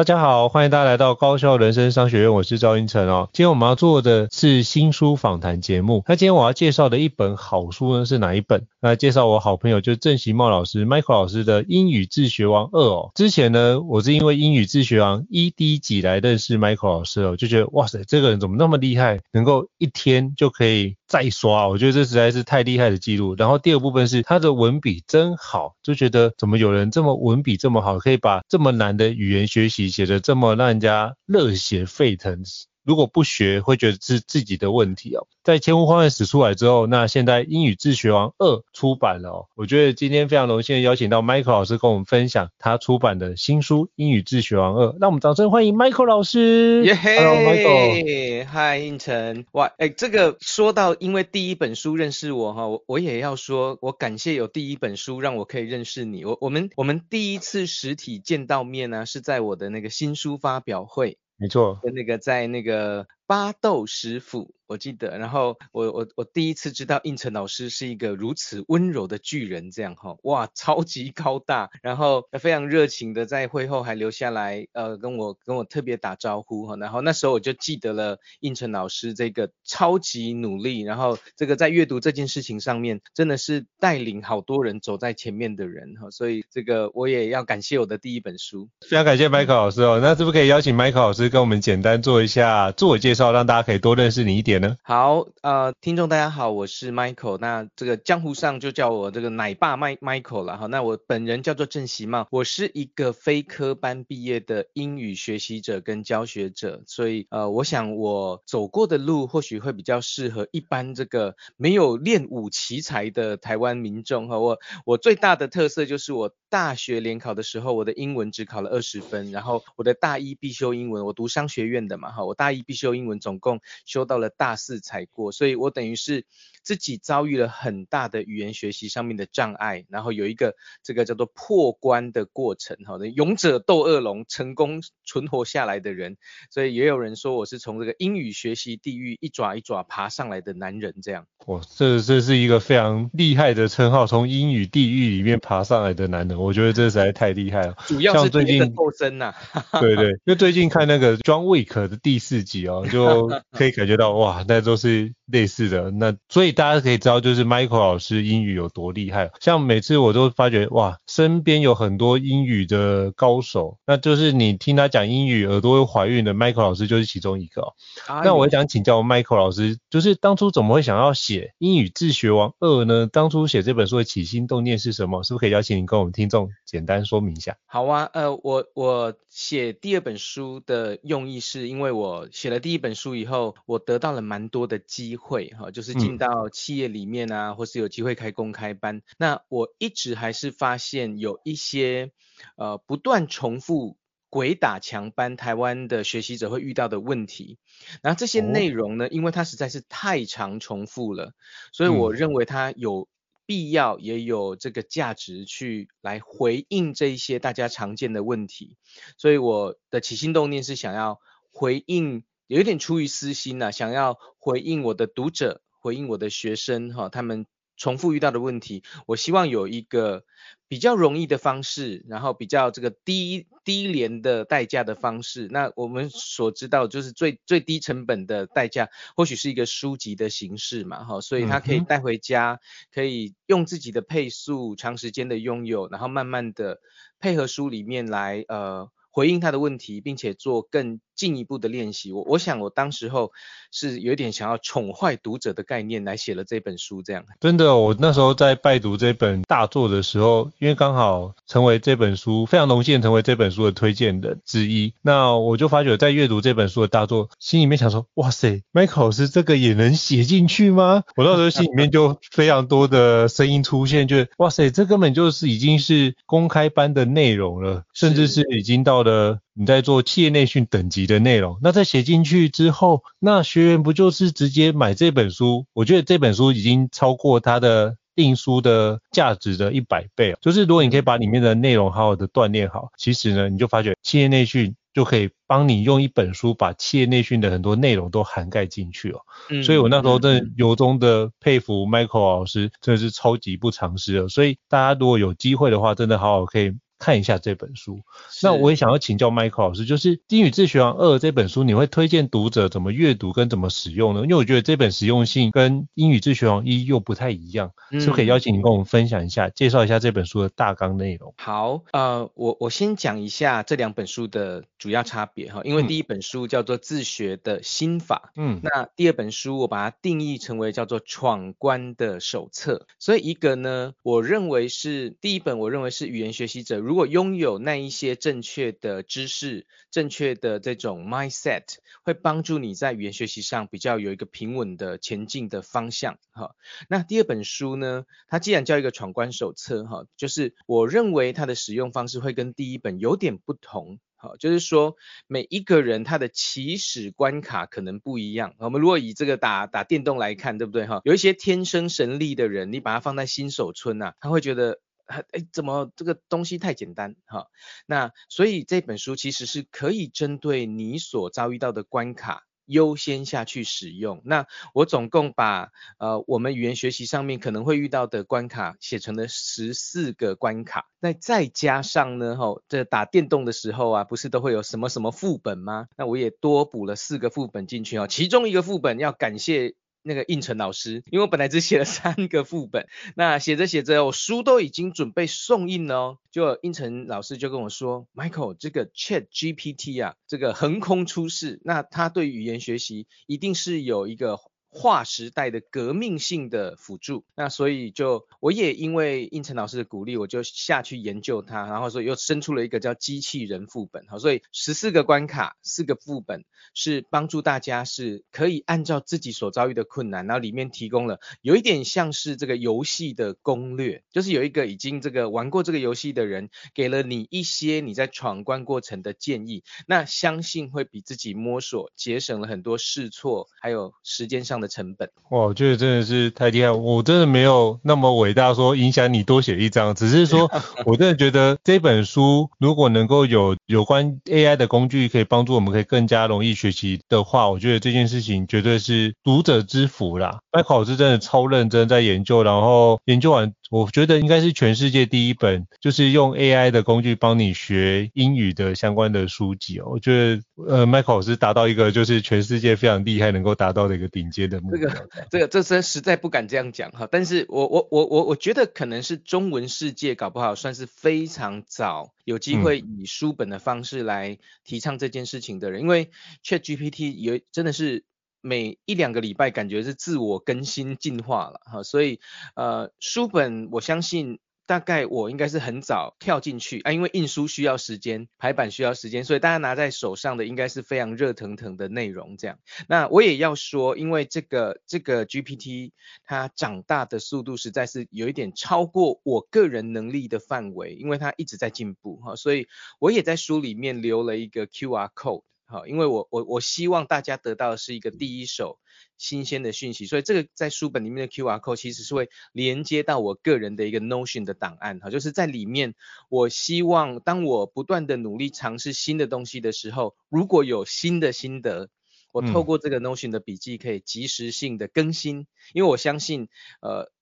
大家好，欢迎大家来到高效人生商学院，我是赵英成哦。今天我们要做的是新书访谈节目。那今天我要介绍的一本好书呢是哪一本？来介绍我好朋友就是郑习茂老师，Michael 老师的《英语自学王二》哦。之前呢，我是因为《英语自学王一》第一集来认识 Michael 老师哦，就觉得哇塞，这个人怎么那么厉害，能够一天就可以再刷，我觉得这实在是太厉害的记录。然后第二部分是他的文笔真好，就觉得怎么有人这么文笔这么好，可以把这么难的语言学习写的这么让人家热血沸腾。如果不学，会觉得是自己的问题哦。在《千呼万唤始出来之后，那现在《英语自学王二》出版了哦。我觉得今天非常荣幸的邀请到 Michael 老师跟我们分享他出版的新书《英语自学王二》。让我们掌声欢迎 Michael 老师。耶嘿，Hello Michael，嗨，胤丞。哇，哎、欸，这个说到因为第一本书认识我哈，我我也要说，我感谢有第一本书让我可以认识你。我我们我们第一次实体见到面呢、啊，是在我的那个新书发表会。没错，跟那个在那个巴豆食府。我记得，然后我我我第一次知道胤丞老师是一个如此温柔的巨人，这样哈，哇，超级高大，然后非常热情的在会后还留下来，呃，跟我跟我特别打招呼哈，然后那时候我就记得了胤丞老师这个超级努力，然后这个在阅读这件事情上面真的是带领好多人走在前面的人哈，所以这个我也要感谢我的第一本书，非常感谢 Michael 老师哦，那是不是可以邀请 Michael 老师跟我们简单做一下自我介绍，让大家可以多认识你一点呢？好，呃，听众大家好，我是 Michael，那这个江湖上就叫我这个奶爸 Michael 了哈。那我本人叫做郑习茂，我是一个非科班毕业的英语学习者跟教学者，所以呃，我想我走过的路或许会比较适合一般这个没有练武奇才的台湾民众哈。我我最大的特色就是我大学联考的时候，我的英文只考了二十分，然后我的大一必修英文，我读商学院的嘛哈，我大一必修英文总共修到了大四才过，所以我等于是自己遭遇了很大的语言学习上面的障碍，然后有一个这个叫做破关的过程，好的，勇者斗恶龙，成功存活下来的人，所以也有人说我是从这个英语学习地狱一爪一爪爬上来的男人，这样。哇，这这是一个非常厉害的称号，从英语地狱里面爬上来的男人，我觉得这实在太厉害了。主要是最近斗争呐，对对，因为最近看那个 John Wick 的第四集哦，就就可以感觉到哇，那都是。类似的，那所以大家可以知道，就是 Michael 老师英语有多厉害。像每次我都发觉，哇，身边有很多英语的高手，那就是你听他讲英语，耳朵会怀孕的 Michael 老师就是其中一个哦。啊、那我想请教 Michael 老师，就是当初怎么会想要写《英语自学王二》呢？当初写这本书的起心动念是什么？是不是可以邀请你跟我们听众简单说明一下？好啊，呃，我我写第二本书的用意是因为我写了第一本书以后，我得到了蛮多的机会。会哈，就是进到企业里面啊，嗯、或是有机会开公开班。那我一直还是发现有一些呃不断重复鬼打墙班台湾的学习者会遇到的问题。然后这些内容呢，因为它实在是太常重复了，所以我认为它有必要也有这个价值去来回应这一些大家常见的问题。所以我的起心动念是想要回应，有一点出于私心呐、啊，想要回应我的读者，回应我的学生哈，他们。重复遇到的问题，我希望有一个比较容易的方式，然后比较这个低低廉的代价的方式。那我们所知道就是最最低成本的代价，或许是一个书籍的形式嘛，哈，所以他可以带回家，可以用自己的配速，长时间的拥有，然后慢慢的配合书里面来，呃。回应他的问题，并且做更进一步的练习。我我想我当时候是有点想要宠坏读者的概念来写了这本书，这样。真的，我那时候在拜读这本大作的时候，因为刚好成为这本书，非常荣幸成为这本书的推荐人之一。那我就发觉，在阅读这本书的大作，心里面想说，哇塞，Michael 老师这个也能写进去吗？我那时候心里面就非常多的声音出现，就哇塞，这根本就是已经是公开班的内容了，甚至是已经到。的你在做企业内训等级的内容，那在写进去之后，那学员不就是直接买这本书？我觉得这本书已经超过它的订书的价值的一百倍。就是如果你可以把里面的内容好好的锻炼好，其实呢，你就发觉企业内训就可以帮你用一本书把企业内训的很多内容都涵盖进去哦。嗯，所以我那时候真的由衷的佩服 Michael 老师，真的是超级不藏私了。所以大家如果有机会的话，真的好好可以。看一下这本书，那我也想要请教 Michael 老师，就是《英语自学王二》这本书，你会推荐读者怎么阅读跟怎么使用呢？因为我觉得这本实用性跟《英语自学王一》又不太一样，是不是可以邀请你跟我们分享一下，嗯、介绍一下这本书的大纲内容？好，呃，我我先讲一下这两本书的主要差别哈，因为第一本书叫做《自学的心法》，嗯，那第二本书我把它定义成为叫做《闯关的手册》，所以一个呢，我认为是第一本，我认为是语言学习者。如果拥有那一些正确的知识、正确的这种 mindset，会帮助你在语言学习上比较有一个平稳的前进的方向。哈，那第二本书呢，它既然叫一个闯关手册，哈，就是我认为它的使用方式会跟第一本有点不同。好，就是说每一个人他的起始关卡可能不一样。我们如果以这个打打电动来看，对不对？哈，有一些天生神力的人，你把他放在新手村呐，他会觉得。哎，怎么这个东西太简单哈？那所以这本书其实是可以针对你所遭遇到的关卡优先下去使用。那我总共把呃我们语言学习上面可能会遇到的关卡写成了十四个关卡。那再加上呢，哈，这打电动的时候啊，不是都会有什么什么副本吗？那我也多补了四个副本进去哦。其中一个副本要感谢。那个应成老师，因为我本来只写了三个副本，那写着写着，我书都已经准备送印了哦，就应成老师就跟我说，Michael，这个 Chat GPT 啊，这个横空出世，那他对语言学习一定是有一个。划时代的革命性的辅助，那所以就我也因为应成老师的鼓励，我就下去研究它，然后所以又生出了一个叫机器人副本，好，所以十四个关卡，四个副本是帮助大家是可以按照自己所遭遇的困难，然后里面提供了有一点像是这个游戏的攻略，就是有一个已经这个玩过这个游戏的人给了你一些你在闯关过程的建议，那相信会比自己摸索节省了很多试错，还有时间上的成本哇，我觉得真的是太厉害，我真的没有那么伟大，说影响你多写一张，只是说 我真的觉得这本书如果能够有有关 AI 的工具可以帮助我们，可以更加容易学习的话，我觉得这件事情绝对是读者之福啦。Michael 老师真的超认真在研究，然后研究完。我觉得应该是全世界第一本，就是用 AI 的工具帮你学英语的相关的书籍哦。我觉得，呃，Michael 是达到一个就是全世界非常厉害能够达到的一个顶尖的目标。这个，这个，这真实在不敢这样讲哈。但是我，我，我，我，我觉得可能是中文世界搞不好算是非常早有机会以书本的方式来提倡这件事情的人，嗯、因为 ChatGPT 有真的是。每一两个礼拜感觉是自我更新进化了哈，所以呃书本我相信大概我应该是很早跳进去啊，因为印书需要时间，排版需要时间，所以大家拿在手上的应该是非常热腾腾的内容这样。那我也要说，因为这个这个 GPT 它长大的速度实在是有一点超过我个人能力的范围，因为它一直在进步哈，所以我也在书里面留了一个 QR code。好，因为我我我希望大家得到的是一个第一手新鲜的讯息，所以这个在书本里面的 QR code 其实是会连接到我个人的一个 Notion 的档案，哈，就是在里面，我希望当我不断的努力尝试新的东西的时候，如果有新的心得，我透过这个 Notion 的笔记可以及时性的更新，嗯、因为我相信，呃，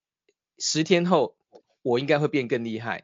十天后我应该会变更厉害，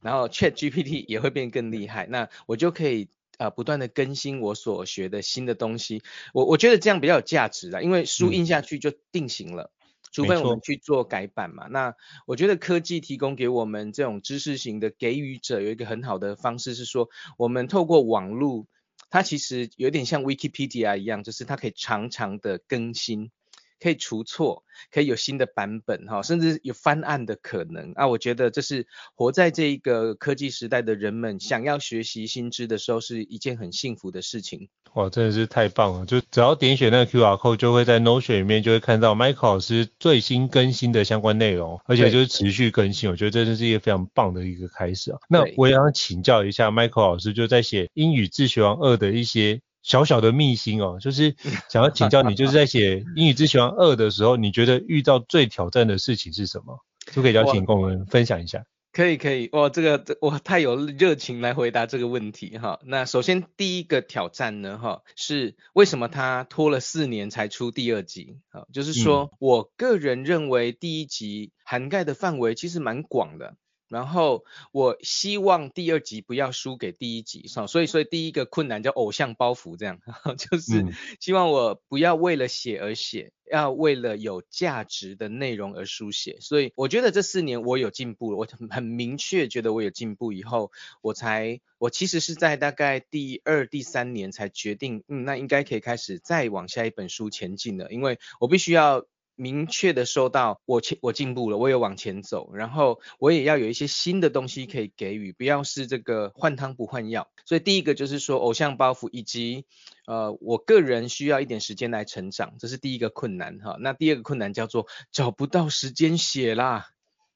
然后 Chat GPT 也会变更厉害，那我就可以。啊、呃，不断的更新我所学的新的东西，我我觉得这样比较有价值啦，因为书印下去就定型了，嗯、除非我们去做改版嘛。那我觉得科技提供给我们这种知识型的给予者有一个很好的方式是说，我们透过网络，它其实有点像 Wikipedia 一样，就是它可以常常的更新。可以除错，可以有新的版本哈，甚至有翻案的可能啊！我觉得这是活在这一个科技时代的人们想要学习新知的时候，是一件很幸福的事情。哇，真的是太棒了！就只要点选那个 QR code，就会在 Notion 里面就会看到 Michael 老师最新更新的相关内容，而且就是持续更新。我觉得这真是一个非常棒的一个开始啊！那我也想请教一下 Michael 老师，就在写英语自学王二的一些。小小的秘辛哦，就是 想要请教你，就是在写《英语之学二》的时候，你觉得遇到最挑战的事情是什么？可不可以邀请跟我们分享一下？可以可以，哇，这个我太有热情来回答这个问题哈。那首先第一个挑战呢，哈，是为什么他拖了四年才出第二集？啊，就是说我个人认为第一集涵盖的范围其实蛮广的。然后我希望第二集不要输给第一集，所以所以第一个困难叫偶像包袱，这样 就是希望我不要为了写而写，要为了有价值的内容而书写。所以我觉得这四年我有进步了，我很明确觉得我有进步以后，我才我其实是在大概第二、第三年才决定，嗯，那应该可以开始再往下一本书前进了，因为我必须要。明确的收到我前我进步了，我有往前走，然后我也要有一些新的东西可以给予，不要是这个换汤不换药。所以第一个就是说偶像包袱，以及呃我个人需要一点时间来成长，这是第一个困难哈。那第二个困难叫做找不到时间写啦，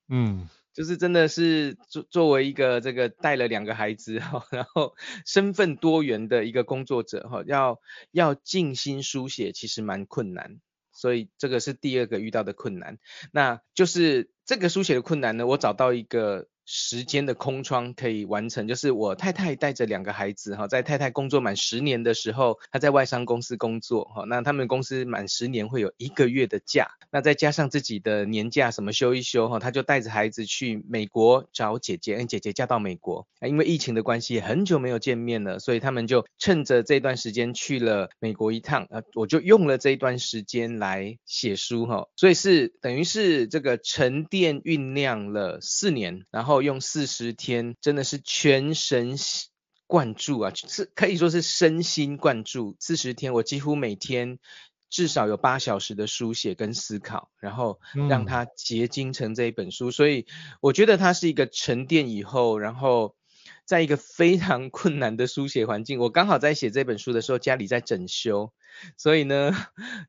嗯，就是真的是作作为一个这个带了两个孩子哈，然后身份多元的一个工作者哈，要要静心书写其实蛮困难。所以这个是第二个遇到的困难，那就是这个书写的困难呢，我找到一个。时间的空窗可以完成，就是我太太带着两个孩子哈，在太太工作满十年的时候，她在外商公司工作哈，那他们公司满十年会有一个月的假，那再加上自己的年假什么休一休哈，她就带着孩子去美国找姐姐，姐姐嫁到美国，因为疫情的关系很久没有见面了，所以他们就趁着这段时间去了美国一趟，呃，我就用了这一段时间来写书哈，所以是等于是这个沉淀酝酿了四年，然后。用四十天，真的是全神贯注啊，是可以说是身心贯注。四十天，我几乎每天至少有八小时的书写跟思考，然后让它结晶成这一本书。嗯。所以我觉得它是一个沉淀以后，然后。在一个非常困难的书写环境，我刚好在写这本书的时候，家里在整修，所以呢，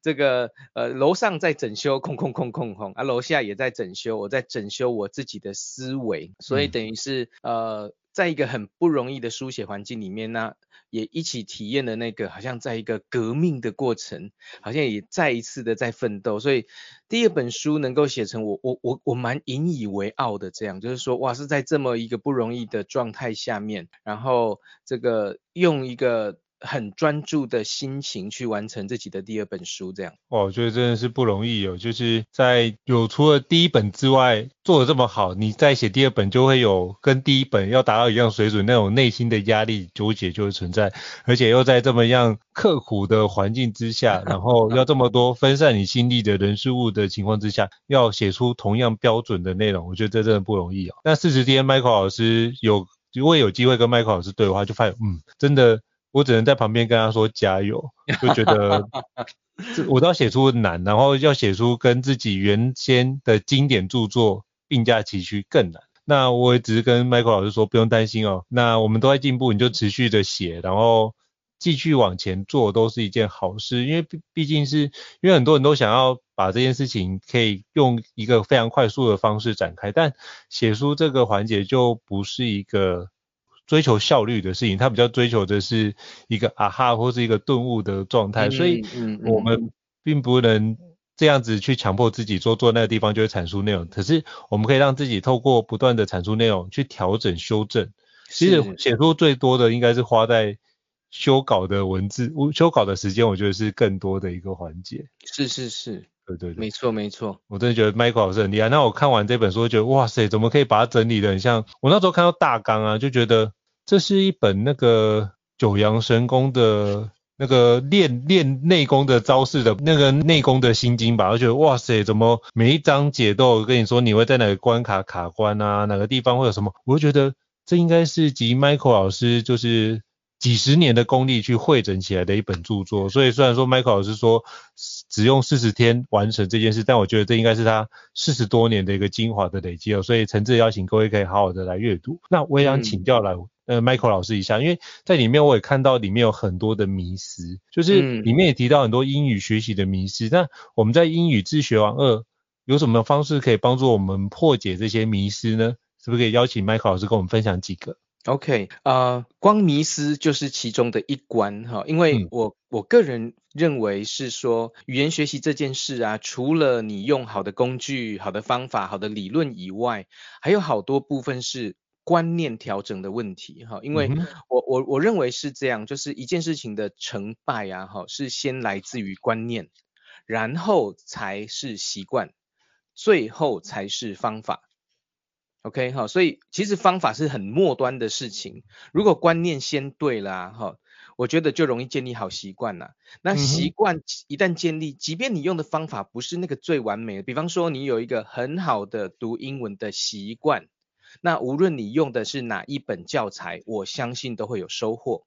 这个呃楼上在整修，空空空空空，啊楼下也在整修，我在整修我自己的思维，所以等于是呃。在一个很不容易的书写环境里面呢，也一起体验了那个好像在一个革命的过程，好像也再一次的在奋斗。所以第二本书能够写成我我我我蛮引以为傲的，这样就是说哇，是在这么一个不容易的状态下面，然后这个用一个。很专注的心情去完成自己的第二本书，这样。哦，我觉得真的是不容易哦，就是在有除了第一本之外做的这么好，你再写第二本就会有跟第一本要达到一样水准那种内心的压力纠结就会存在，而且又在这么样刻苦的环境之下，然后要这么多分散你心力的人事物的情况之下，要写出同样标准的内容，我觉得这真的不容易哦。那四十天，Michael 老师有如果有机会跟 Mike 老师对话，就发现嗯，真的。我只能在旁边跟他说加油，就觉得 这我都要写出难，然后要写出跟自己原先的经典著作并驾齐驱更难。那我也只是跟 Michael 老师说，不用担心哦。那我们都在进步，你就持续的写，然后继续往前做，都是一件好事。因为毕毕竟是因为很多人都想要把这件事情可以用一个非常快速的方式展开，但写书这个环节就不是一个追求效率的事情，他比较追求的是一个啊哈或是一个顿悟的状态，所以我们并不能。这样子去强迫自己做做那个地方就会产出内容，可是我们可以让自己透过不断的产出内容去调整修正。其实写出最多的应该是花在修稿的文字，修稿的时间我觉得是更多的一个环节。是是是，对对对，没错没错。我真的觉得 Michael 老师很厉害。那我看完这本书，觉得哇塞，怎么可以把它整理的很像？我那时候看到大纲啊，就觉得这是一本那个九阳神功的。那个练练内功的招式的那个内功的心经吧，我觉得哇塞，怎么每一章解都有跟你说你会在哪个关卡卡关啊，哪个地方会有什么？我就觉得这应该是集 Michael 老师就是几十年的功力去汇整起来的一本著作。所以虽然说 Michael 老师说只用四十天完成这件事，但我觉得这应该是他四十多年的一个精华的累积哦。所以诚挚邀请各位可以好好的来阅读。那我也想请教来。嗯呃，Michael 老师一下，因为在里面我也看到里面有很多的迷思，就是里面也提到很多英语学习的迷思。那、嗯、我们在英语自学王二有什么方式可以帮助我们破解这些迷思呢？是不是可以邀请 Michael 老师跟我们分享几个？OK，呃，光迷思就是其中的一关哈，因为我、嗯、我个人认为是说语言学习这件事啊，除了你用好的工具、好的方法、好的理论以外，还有好多部分是。观念调整的问题，哈，因为我我我认为是这样，就是一件事情的成败啊，哈，是先来自于观念，然后才是习惯，最后才是方法。OK，哈，所以其实方法是很末端的事情，如果观念先对了，哈，我觉得就容易建立好习惯了。那习惯一旦建立，即便你用的方法不是那个最完美的，比方说你有一个很好的读英文的习惯。那无论你用的是哪一本教材，我相信都会有收获。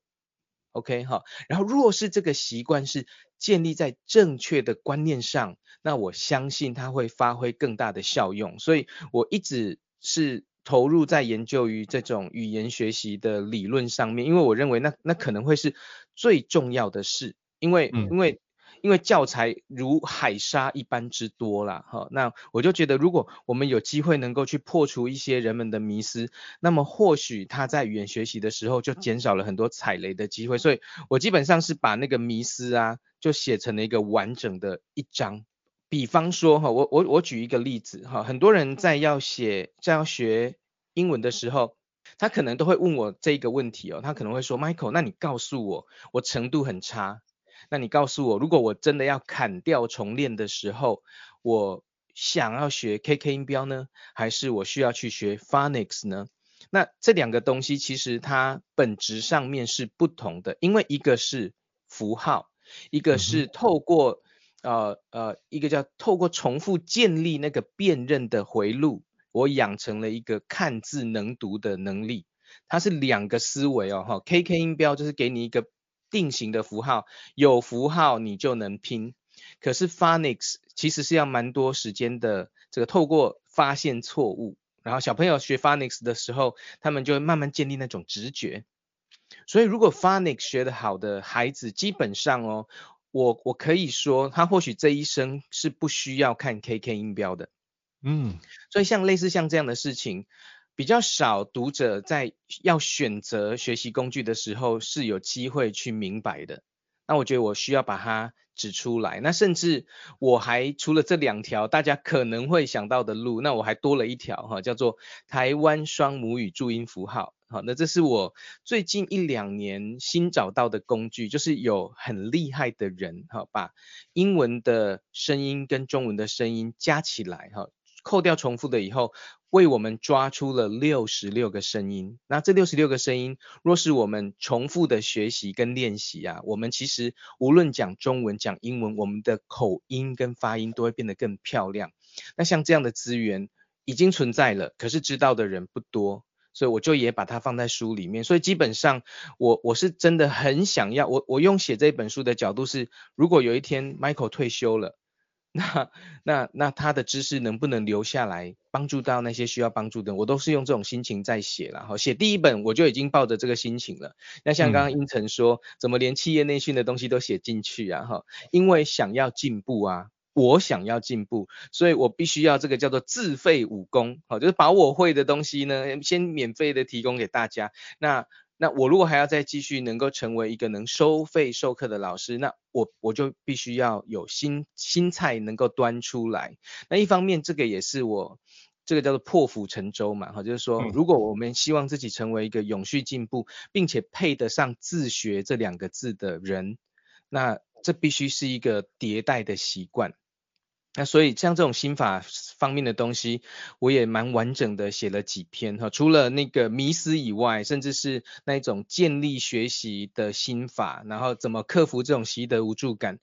OK 哈，然后若是这个习惯是建立在正确的观念上，那我相信它会发挥更大的效用。所以我一直是投入在研究于这种语言学习的理论上面，因为我认为那那可能会是最重要的事，因为、嗯、因为。因为教材如海沙一般之多啦，哈，那我就觉得，如果我们有机会能够去破除一些人们的迷思，那么或许他在语言学习的时候就减少了很多踩雷的机会。所以我基本上是把那个迷思啊，就写成了一个完整的一章。比方说，哈，我我我举一个例子，哈，很多人在要写在要学英文的时候，他可能都会问我这个问题哦，他可能会说，Michael，那你告诉我，我程度很差。那你告诉我，如果我真的要砍掉重练的时候，我想要学 KK 音标呢，还是我需要去学 Phonics 呢？那这两个东西其实它本质上面是不同的，因为一个是符号，一个是透过、嗯、呃呃一个叫透过重复建立那个辨认的回路，我养成了一个看字能读的能力，它是两个思维哦哈。KK 音标就是给你一个。定型的符号，有符号你就能拼。可是 Phonics 其实是要蛮多时间的，这个透过发现错误，然后小朋友学 Phonics 的时候，他们就会慢慢建立那种直觉。所以如果 Phonics 学得好的孩子，基本上哦，我我可以说，他或许这一生是不需要看 KK 音标的。嗯，所以像类似像这样的事情。比较少读者在要选择学习工具的时候是有机会去明白的。那我觉得我需要把它指出来。那甚至我还除了这两条大家可能会想到的路，那我还多了一条哈，叫做台湾双母语注音符号。好，那这是我最近一两年新找到的工具，就是有很厉害的人哈，把英文的声音跟中文的声音加起来哈，扣掉重复的以后。为我们抓出了六十六个声音，那这六十六个声音，若是我们重复的学习跟练习啊，我们其实无论讲中文讲英文，我们的口音跟发音都会变得更漂亮。那像这样的资源已经存在了，可是知道的人不多，所以我就也把它放在书里面。所以基本上我我是真的很想要，我我用写这本书的角度是，如果有一天 Michael 退休了。那那那他的知识能不能留下来，帮助到那些需要帮助的人？我都是用这种心情在写了。哈，写第一本我就已经抱着这个心情了。那像刚刚英成说，嗯、怎么连企业内训的东西都写进去啊？哈，因为想要进步啊，我想要进步，所以我必须要这个叫做自费武功。好，就是把我会的东西呢，先免费的提供给大家。那那我如果还要再继续能够成为一个能收费授课的老师，那我我就必须要有新新菜能够端出来。那一方面，这个也是我这个叫做破釜沉舟嘛，哈，就是说，如果我们希望自己成为一个永续进步，并且配得上自学这两个字的人，那这必须是一个迭代的习惯。那所以像这种心法方面的东西，我也蛮完整的写了几篇哈。除了那个迷思以外，甚至是那种建立学习的心法，然后怎么克服这种习得无助感，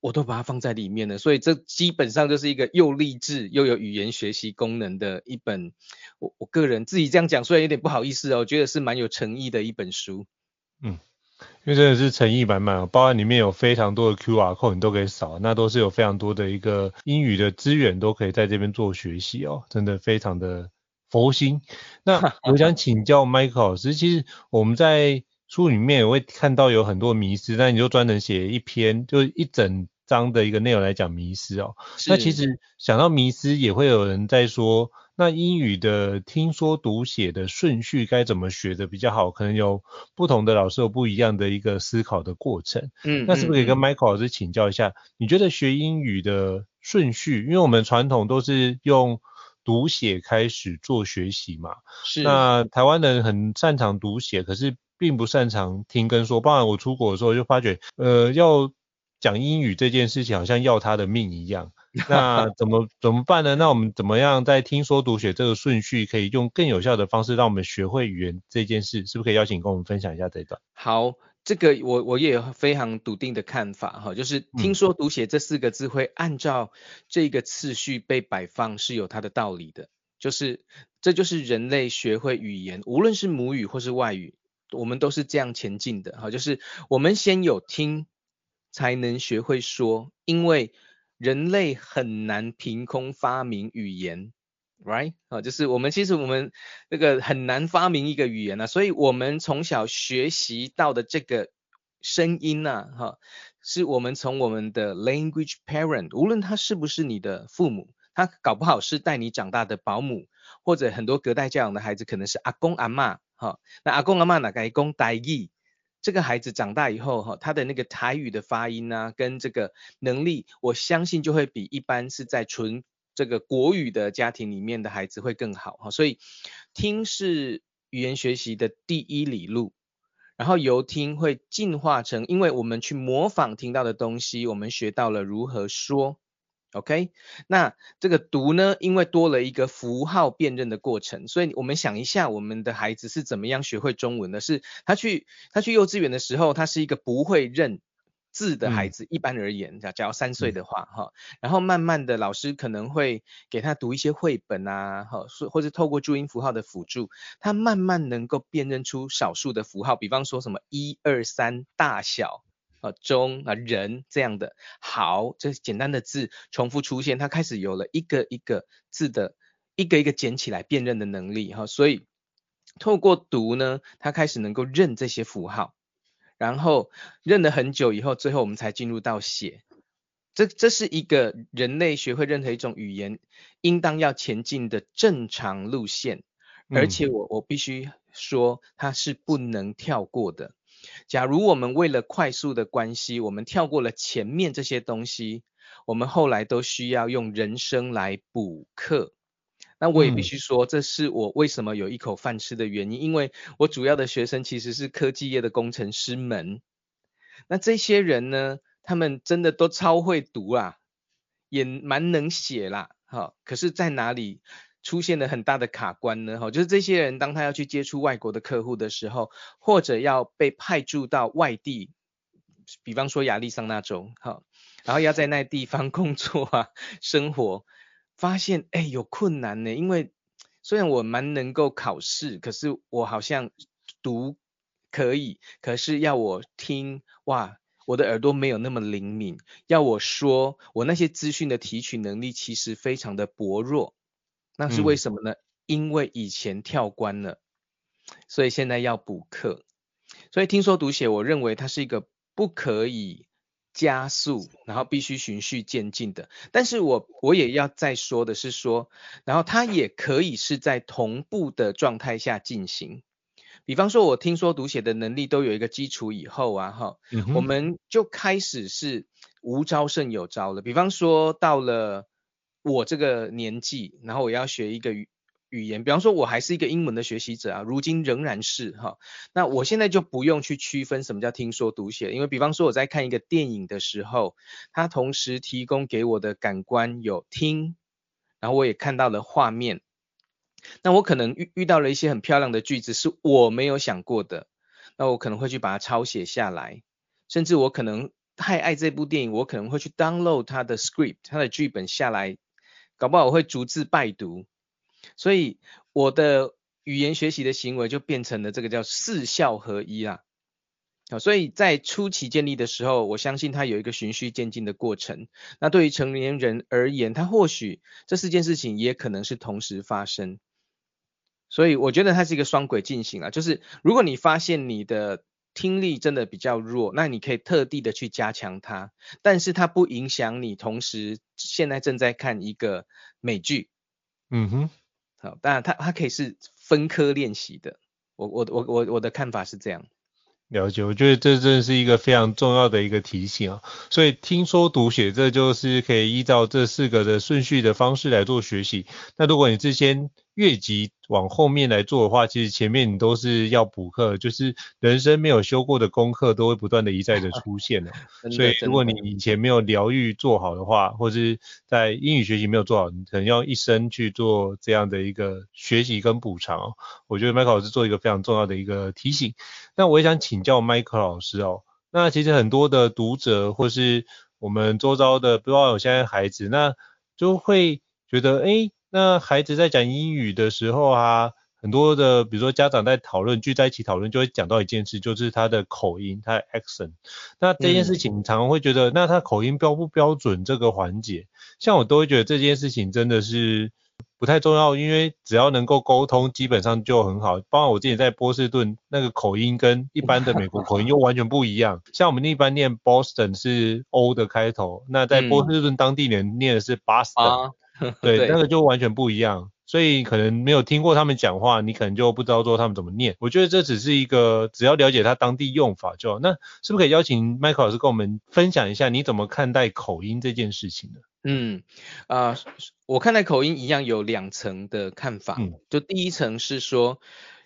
我都把它放在里面了。所以这基本上就是一个又励志又有语言学习功能的一本。我我个人自己这样讲，虽然有点不好意思哦，我觉得是蛮有诚意的一本书。嗯。因为真的是诚意满满，包含里面有非常多的 QR code，你都可以扫，那都是有非常多的一个英语的资源，都可以在这边做学习哦，真的非常的佛心。那我想请教 Michael 老师，其实我们在书里面也会看到有很多迷思，那你就专门写一篇，就一整章的一个内容来讲迷思哦。那其实想到迷思，也会有人在说。那英语的听说读写的顺序该怎么学的比较好？可能有不同的老师有不一样的一个思考的过程。嗯，那是不是可以跟 Michael 老师请教一下？你觉得学英语的顺序，因为我们传统都是用读写开始做学习嘛。是。那台湾人很擅长读写，可是并不擅长听跟说。包含我出国的时候就发觉，呃，要讲英语这件事情好像要他的命一样。那怎么怎么办呢？那我们怎么样在听说读写这个顺序，可以用更有效的方式，让我们学会语言这件事，是不是可以邀请跟我们分享一下这一段？好，这个我我也有非常笃定的看法哈，就是听说读写这四个字会按照这个次序被摆放是有它的道理的，就是这就是人类学会语言，无论是母语或是外语，我们都是这样前进的哈，就是我们先有听，才能学会说，因为。人类很难凭空发明语言，right？啊，就是我们其实我们这个很难发明一个语言啊，所以我们从小学习到的这个声音呐，哈，是我们从我们的 language parent，无论他是不是你的父母，他搞不好是带你长大的保姆，或者很多隔代教养的孩子可能是阿公阿嬷，哈，那阿公阿嬷哪个讲台语？这个孩子长大以后，哈，他的那个台语的发音啊，跟这个能力，我相信就会比一般是在纯这个国语的家庭里面的孩子会更好，哈。所以听是语言学习的第一里路，然后由听会进化成，因为我们去模仿听到的东西，我们学到了如何说。OK，那这个读呢，因为多了一个符号辨认的过程，所以我们想一下，我们的孩子是怎么样学会中文的？是他去他去幼稚园的时候，他是一个不会认字的孩子，嗯、一般而言，假如三岁的话，哈、嗯，然后慢慢的老师可能会给他读一些绘本啊，哈，或者透过注音符号的辅助，他慢慢能够辨认出少数的符号，比方说什么一二三大小。啊，中啊，人这样的好，这简单的字重复出现，它开始有了一个一个字的一个一个捡起来辨认的能力哈，所以透过读呢，它开始能够认这些符号，然后认了很久以后，最后我们才进入到写，这这是一个人类学会任何一种语言应当要前进的正常路线，而且我我必须说，它是不能跳过的。假如我们为了快速的关系，我们跳过了前面这些东西，我们后来都需要用人生来补课。那我也必须说，这是我为什么有一口饭吃的原因，因为我主要的学生其实是科技业的工程师们。那这些人呢，他们真的都超会读啊，也蛮能写啦，哈。可是在哪里？出现了很大的卡关呢，哈，就是这些人当他要去接触外国的客户的时候，或者要被派驻到外地，比方说亚利桑那州，哈，然后要在那地方工作啊、生活，发现哎有困难呢，因为虽然我蛮能够考试，可是我好像读可以，可是要我听，哇，我的耳朵没有那么灵敏，要我说，我那些资讯的提取能力其实非常的薄弱。那是为什么呢？嗯、因为以前跳关了，所以现在要补课。所以听说读写，我认为它是一个不可以加速，然后必须循序渐进的。但是我我也要再说的是说，然后它也可以是在同步的状态下进行。比方说，我听说读写的能力都有一个基础以后啊，哈、嗯，我们就开始是无招胜有招了。比方说，到了我这个年纪，然后我要学一个语语言，比方说我还是一个英文的学习者啊，如今仍然是哈。那我现在就不用去区分什么叫听说读写，因为比方说我在看一个电影的时候，它同时提供给我的感官有听，然后我也看到了画面。那我可能遇遇到了一些很漂亮的句子，是我没有想过的，那我可能会去把它抄写下来，甚至我可能太爱这部电影，我可能会去 download 它的 script，它的剧本下来，搞不好我会逐字拜读，所以我的语言学习的行为就变成了这个叫四效合一啊，好，所以在初期建立的时候，我相信它有一个循序渐进的过程。那对于成年人而言，他或许这四件事情也可能是同时发生。所以我觉得它是一个双轨进行啊，就是如果你发现你的听力真的比较弱，那你可以特地的去加强它，但是它不影响你同时现在正在看一个美剧。嗯哼，好，当然它它可以是分科练习的。我我我我我的看法是这样。了解，我觉得这真的是一个非常重要的一个提醒啊。所以听说读写，这就是可以依照这四个的顺序的方式来做学习。那如果你之前越级往后面来做的话，其实前面你都是要补课，就是人生没有修过的功课都会不断的一再的出现了。所以如果你以前没有疗愈做好的话，或是在英语学习没有做好，你可能要一生去做这样的一个学习跟补偿。我觉得 Michael 老师做一个非常重要的一个提醒。那我也想请教 Michael 老师哦，那其实很多的读者或是我们周遭的，不知道有现在孩子，那就会觉得，诶那孩子在讲英语的时候啊，很多的，比如说家长在讨论，聚在一起讨论，就会讲到一件事，就是他的口音，他的 accent。那这件事情，常常会觉得，嗯、那他口音标不标准这个环节，像我都会觉得这件事情真的是不太重要，因为只要能够沟通，基本上就很好。包括我自己在波士顿，那个口音跟一般的美国口音又完全不一样。像我们一般念 Boston 是 O 的开头，那在波士顿当地人念的是 Boston。对，那个就完全不一样，所以可能没有听过他们讲话，你可能就不知道说他们怎么念。我觉得这只是一个，只要了解他当地用法就好。那是不是可以邀请 Michael 老师跟我们分享一下，你怎么看待口音这件事情呢？嗯，啊、呃，我看待口音一样有两层的看法。嗯，就第一层是说，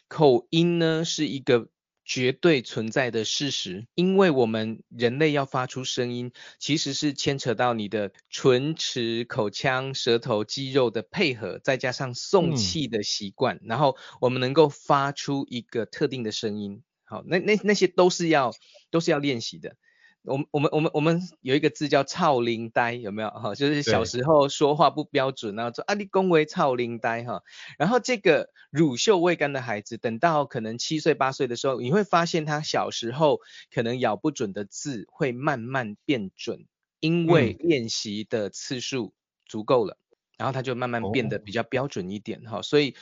口音呢是一个。绝对存在的事实，因为我们人类要发出声音，其实是牵扯到你的唇齿、口腔、舌头肌肉的配合，再加上送气的习惯，嗯、然后我们能够发出一个特定的声音。好，那那那些都是要都是要练习的。我们我们我们我们有一个字叫“臭奶呆”，有没有哈？就是小时候说话不标准，然后说啊你恭维臭奶呆哈。然后这个乳臭未干的孩子，等到可能七岁八岁的时候，你会发现他小时候可能咬不准的字会慢慢变准，因为练习的次数足够了，嗯、然后他就慢慢变得比较标准一点哈。哦、所以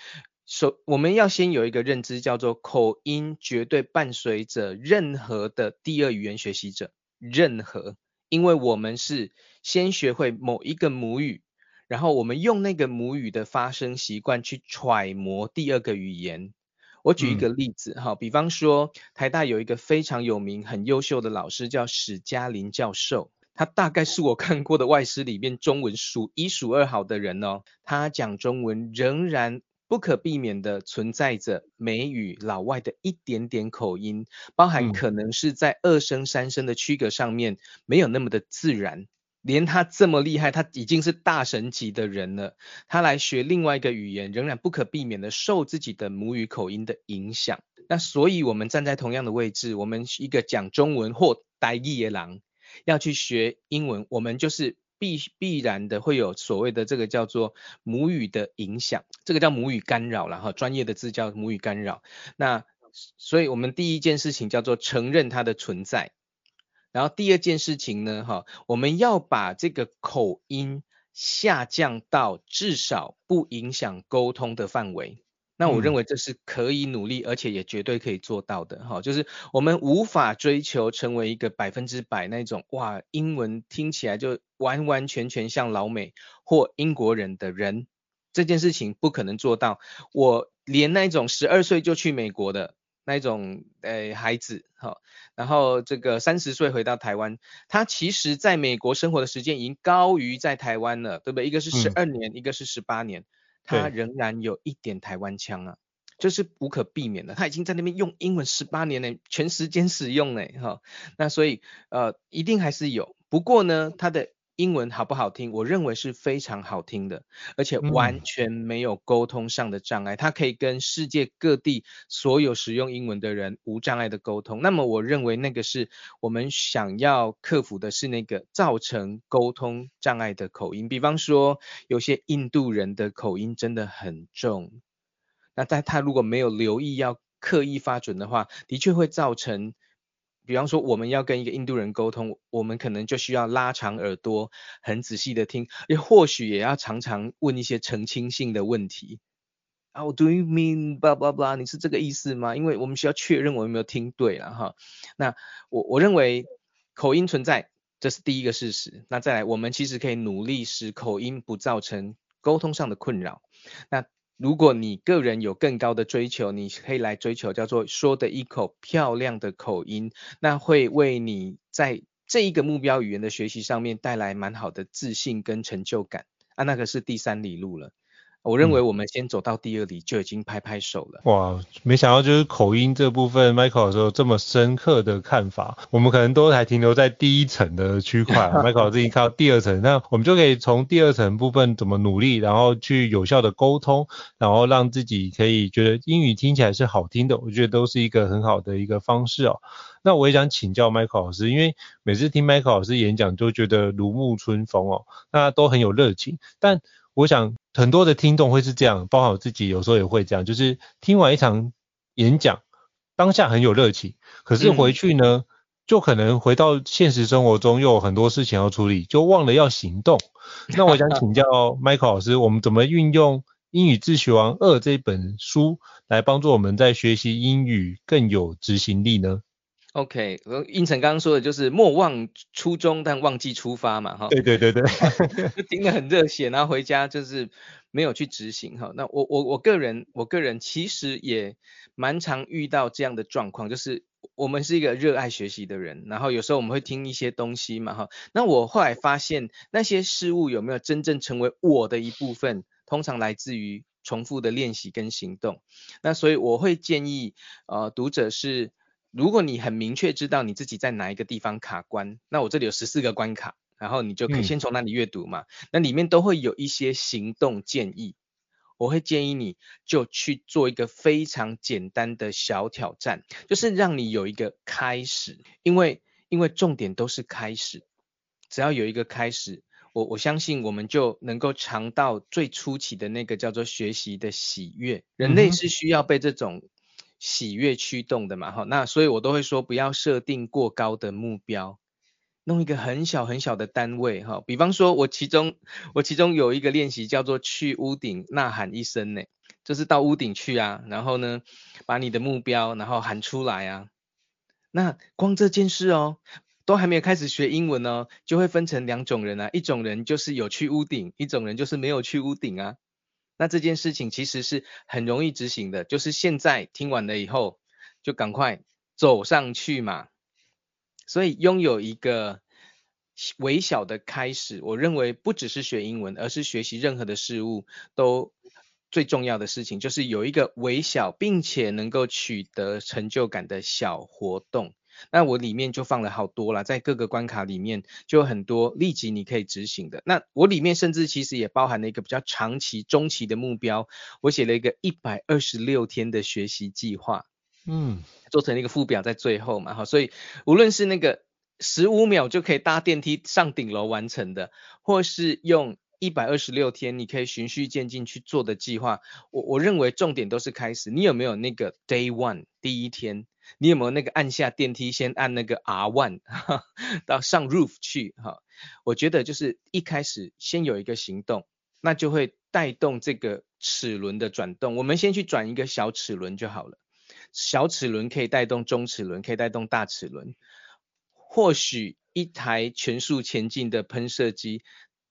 首我们要先有一个认知，叫做口音绝对伴随着任何的第二语言学习者。任何，因为我们是先学会某一个母语，然后我们用那个母语的发声习惯去揣摩第二个语言。我举一个例子哈，嗯、比方说台大有一个非常有名、很优秀的老师叫史嘉林教授，他大概是我看过的外师里面中文数一数二好的人哦，他讲中文仍然。不可避免的存在着美语老外的一点点口音，包含可能是在二声三声的区隔上面没有那么的自然。连他这么厉害，他已经是大神级的人了，他来学另外一个语言，仍然不可避免的受自己的母语口音的影响。那所以，我们站在同样的位置，我们一个讲中文或台语的人要去学英文，我们就是。必必然的会有所谓的这个叫做母语的影响，这个叫母语干扰，然后专业的字叫母语干扰。那所以我们第一件事情叫做承认它的存在，然后第二件事情呢，哈，我们要把这个口音下降到至少不影响沟通的范围。那我认为这是可以努力，而且也绝对可以做到的，哈，就是我们无法追求成为一个百分之百那种哇，英文听起来就完完全全像老美或英国人的人，这件事情不可能做到。我连那种十二岁就去美国的那种诶孩子，哈，然后这个三十岁回到台湾，他其实在美国生活的时间已经高于在台湾了，对不对？一个是十二年，嗯，一个是十八年。他仍然有一点台湾腔啊，这是无可避免的。他已经在那边用英文十八年了，全时间使用呢，哈。那所以呃，一定还是有。不过呢，他的英文好不好听？我认为是非常好听的，而且完全没有沟通上的障碍。它可以跟世界各地所有使用英文的人无障碍的沟通。那么我认为那个是我们想要克服的是那个造成沟通障碍的口音。比方说，有些印度人的口音真的很重，那在他如果没有留意要刻意发准的话，的确会造成。比方说，我们要跟一个印度人沟通，我们可能就需要拉长耳朵，很仔细的听，也或许也要常常问一些澄清性的问题。Oh, do you mean blah blah blah？你是这个意思吗？因为我们需要确认我有没有听对了哈。那我我认为口音存在，这是第一个事实。那再来，我们其实可以努力使口音不造成沟通上的困扰。那如果你个人有更高的追求，你可以来追求叫做说的一口漂亮的口音，那会为你在这一个目标语言的学习上面带来蛮好的自信跟成就感啊，那个是第三里路了。我认为我们先走到第二里就已经拍拍手了。哇，没想到就是口音这部分，Michael 老师有这么深刻的看法。我们可能都还停留在第一层的区块，Michael 老师已经看到第二层，那我们就可以从第二层部分怎么努力，然后去有效的沟通，然后让自己可以觉得英语听起来是好听的。我觉得都是一个很好的一个方式哦。那我也想请教 Michael 老师，因为每次听 Michael 老师演讲都觉得如沐春风哦，那都很有热情，但我想很多的听众会是这样，包括我自己有时候也会这样，就是听完一场演讲，当下很有热情，可是回去呢，嗯、就可能回到现实生活中又有很多事情要处理，就忘了要行动。那我想请教 Michael 老师，我们怎么运用《英语自学王二》这本书来帮助我们在学习英语更有执行力呢？OK，应成刚刚说的就是莫忘初衷，但忘记出发嘛，哈。对对对对，就听得很热血，然后回家就是没有去执行，哈。那我我我个人，我个人其实也蛮常遇到这样的状况，就是我们是一个热爱学习的人，然后有时候我们会听一些东西嘛，哈。那我后来发现，那些事物有没有真正成为我的一部分，通常来自于重复的练习跟行动。那所以我会建议，呃，读者是。如果你很明确知道你自己在哪一个地方卡关，那我这里有十四个关卡，然后你就可以先从那里阅读嘛。嗯、那里面都会有一些行动建议，我会建议你就去做一个非常简单的小挑战，就是让你有一个开始，因为因为重点都是开始，只要有一个开始，我我相信我们就能够尝到最初期的那个叫做学习的喜悦。人类是需要被这种。喜悦驱动的嘛，哈，那所以我都会说不要设定过高的目标，弄一个很小很小的单位，哈，比方说我其中我其中有一个练习叫做去屋顶呐喊一声呢，就是到屋顶去啊，然后呢把你的目标然后喊出来啊，那光这件事哦，都还没有开始学英文哦，就会分成两种人啊，一种人就是有去屋顶，一种人就是没有去屋顶啊。那这件事情其实是很容易执行的，就是现在听完了以后，就赶快走上去嘛。所以拥有一个微小的开始，我认为不只是学英文，而是学习任何的事物都最重要的事情，就是有一个微小并且能够取得成就感的小活动。那我里面就放了好多啦，在各个关卡里面就有很多立即你可以执行的。那我里面甚至其实也包含了一个比较长期、中期的目标，我写了一个一百二十六天的学习计划，嗯，做成一个附表在最后嘛，哈，所以无论是那个十五秒就可以搭电梯上顶楼完成的，或是用一百二十六天你可以循序渐进去做的计划，我我认为重点都是开始，你有没有那个 day one 第一天？你有没有那个按下电梯先按那个 R one 到上 roof 去哈？我觉得就是一开始先有一个行动，那就会带动这个齿轮的转动。我们先去转一个小齿轮就好了，小齿轮可以带动中齿轮，可以带动大齿轮。或许一台全速前进的喷射机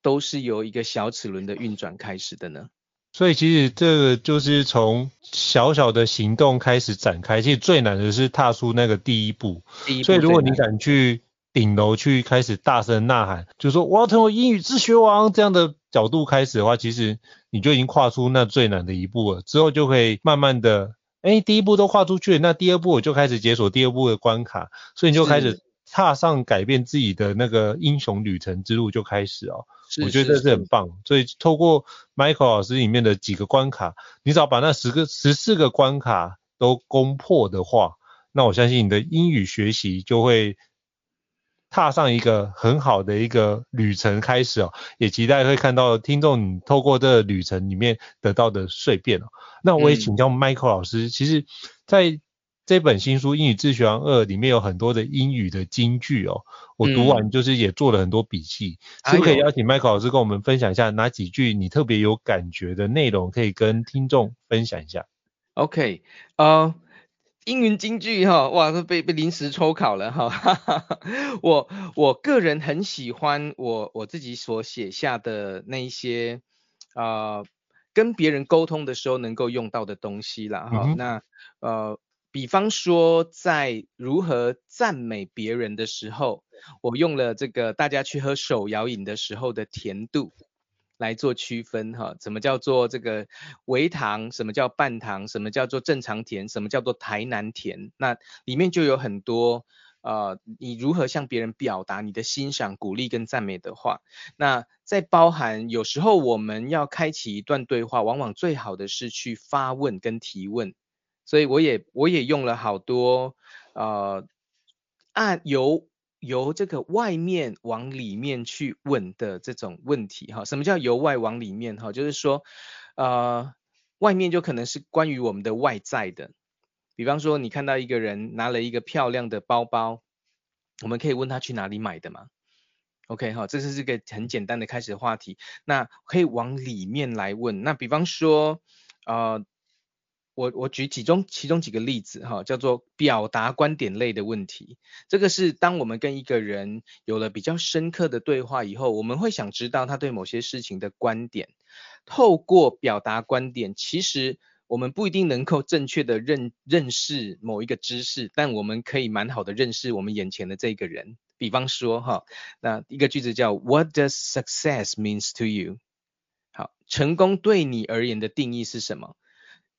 都是由一个小齿轮的运转开始的呢。所以其实这个就是从小小的行动开始展开，其实最难的是踏出那个第一步。第一步。所以如果你敢去顶楼去开始大声呐喊，就说我要成为英语自学王这样的角度开始的话，其实你就已经跨出那最难的一步了。之后就可以慢慢的，哎，第一步都跨出去了，那第二步我就开始解锁第二步的关卡，所以你就开始踏上改变自己的那个英雄旅程之路就开始哦。我觉得这是很棒，所以透过 Michael 老师里面的几个关卡，你只要把那十个、十四个关卡都攻破的话，那我相信你的英语学习就会踏上一个很好的一个旅程开始哦。也期待会看到听众你透过这个旅程里面得到的蜕变哦。那我也请教 Michael 老师，嗯、其实，在这本新书《英语自学王二》里面有很多的英语的金句哦，我读完就是也做了很多笔记，嗯、是不是可以邀请 Michael 老师跟我们分享一下哪几句你特别有感觉的内容，可以跟听众分享一下？OK，呃，英语金句哈，哇，都被被临时抽考了哈，我我个人很喜欢我我自己所写下的那一些呃跟别人沟通的时候能够用到的东西啦。哈、嗯，那呃。比方说，在如何赞美别人的时候，我用了这个大家去喝手摇饮的时候的甜度来做区分哈。什么叫做这个微糖？什么叫半糖？什么叫做正常甜？什么叫做台南甜？那里面就有很多呃，你如何向别人表达你的欣赏、鼓励跟赞美的话。那在包含有时候我们要开启一段对话，往往最好的是去发问跟提问。所以我也我也用了好多呃按由由这个外面往里面去问的这种问题哈，什么叫由外往里面哈？就是说呃外面就可能是关于我们的外在的，比方说你看到一个人拿了一个漂亮的包包，我们可以问他去哪里买的吗？OK 哈，这是这个很简单的开始话题，那可以往里面来问，那比方说呃。我我举其中其中几个例子哈，叫做表达观点类的问题。这个是当我们跟一个人有了比较深刻的对话以后，我们会想知道他对某些事情的观点。透过表达观点，其实我们不一定能够正确的认认识某一个知识，但我们可以蛮好的认识我们眼前的这个人。比方说哈，那一个句子叫 What does success means to you？好，成功对你而言的定义是什么？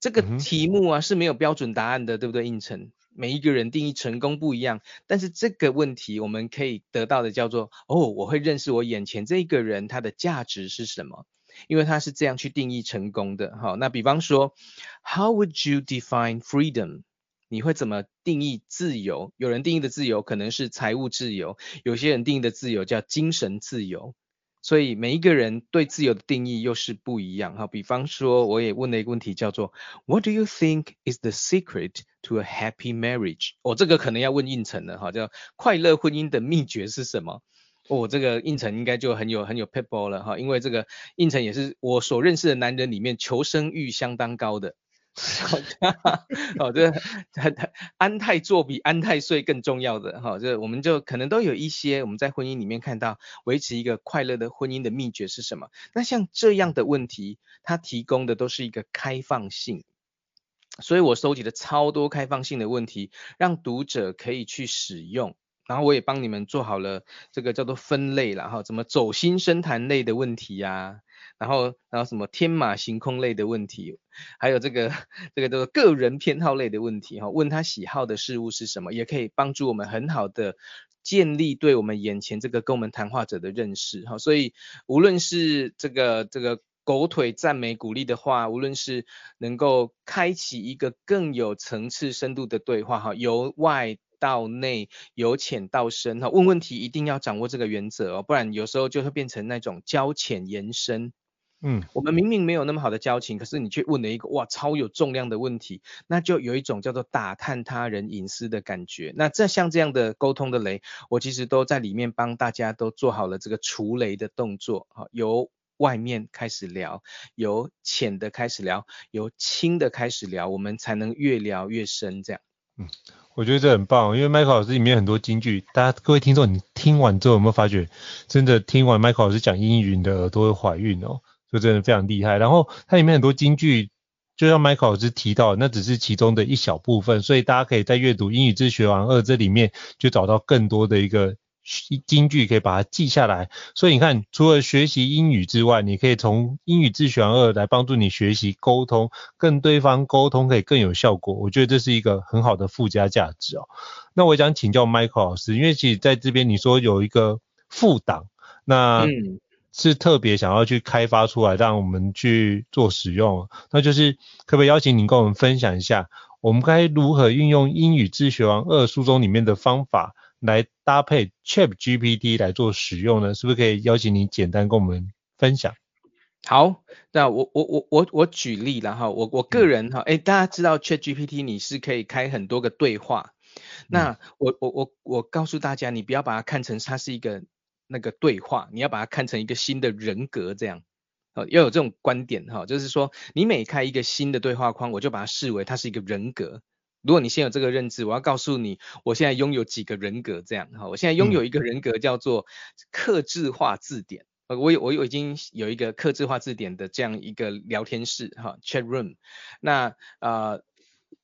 这个题目啊是没有标准答案的，对不对？应成，每一个人定义成功不一样，但是这个问题我们可以得到的叫做哦，我会认识我眼前这个人他的价值是什么，因为他是这样去定义成功的。好，那比方说，How would you define freedom？你会怎么定义自由？有人定义的自由可能是财务自由，有些人定义的自由叫精神自由。所以每一个人对自由的定义又是不一样哈。比方说，我也问了一个问题，叫做 What do you think is the secret to a happy marriage？哦，这个可能要问胤丞了哈，叫快乐婚姻的秘诀是什么？哦，这个胤丞应该就很有很有 people 了哈，因为这个胤丞也是我所认识的男人里面求生欲相当高的。好的，这安太座比安太岁更重要的哈，这我们就可能都有一些我们在婚姻里面看到维持一个快乐的婚姻的秘诀是什么？那像这样的问题，它提供的都是一个开放性，所以我收集了超多开放性的问题，让读者可以去使用。然后我也帮你们做好了这个叫做分类了哈，怎么走心深谈类的问题呀、啊？然后，然后什么天马行空类的问题，还有这个这个这个个人偏好类的问题哈，问他喜好的事物是什么，也可以帮助我们很好的建立对我们眼前这个跟我们谈话者的认识哈。所以无论是这个这个狗腿赞美鼓励的话，无论是能够开启一个更有层次深度的对话哈，由外到内，由浅到深哈，问问题一定要掌握这个原则哦，不然有时候就会变成那种交浅言深。嗯，我们明明没有那么好的交情，可是你却问了一个哇超有重量的问题，那就有一种叫做打探他人隐私的感觉。那这像这样的沟通的雷，我其实都在里面帮大家都做好了这个除雷的动作啊，由外面开始聊，由浅的开始聊，由轻的开始聊，我们才能越聊越深这样。嗯，我觉得这很棒，因为 Michael 老师里面很多金句，大家各位听众，你听完之后有没有发觉，真的听完 Michael 老师讲英语，你的耳朵会怀孕哦。就真的非常厉害，然后它里面很多金句，就像 Michael 老师提到，那只是其中的一小部分，所以大家可以在阅读《英语自学王二》这里面，就找到更多的一个金句，可以把它记下来。所以你看，除了学习英语之外，你可以从《英语自学王二》来帮助你学习沟通，跟对方沟通可以更有效果。我觉得这是一个很好的附加价值哦。那我想请教 Michael 老师，因为其实在这边你说有一个副档，那嗯。是特别想要去开发出来，让我们去做使用。那就是可不可以邀请您跟我们分享一下，我们该如何运用《英语自学王二》书中里面的方法来搭配 ChatGPT 来做使用呢？是不是可以邀请您简单跟我们分享？好，那我我我我我举例了哈，我我个人哈，哎、欸，大家知道 ChatGPT 你是可以开很多个对话，那我我我我告诉大家，你不要把它看成它是一个。那个对话，你要把它看成一个新的人格，这样，哦，要有这种观点哈，就是说，你每开一个新的对话框，我就把它视为它是一个人格。如果你先有这个认知，我要告诉你，我现在拥有几个人格，这样哈，我现在拥有一个人格叫做克制化字典，呃，我有我有已经有一个克制化字典的这样一个聊天室哈，chat room，那呃，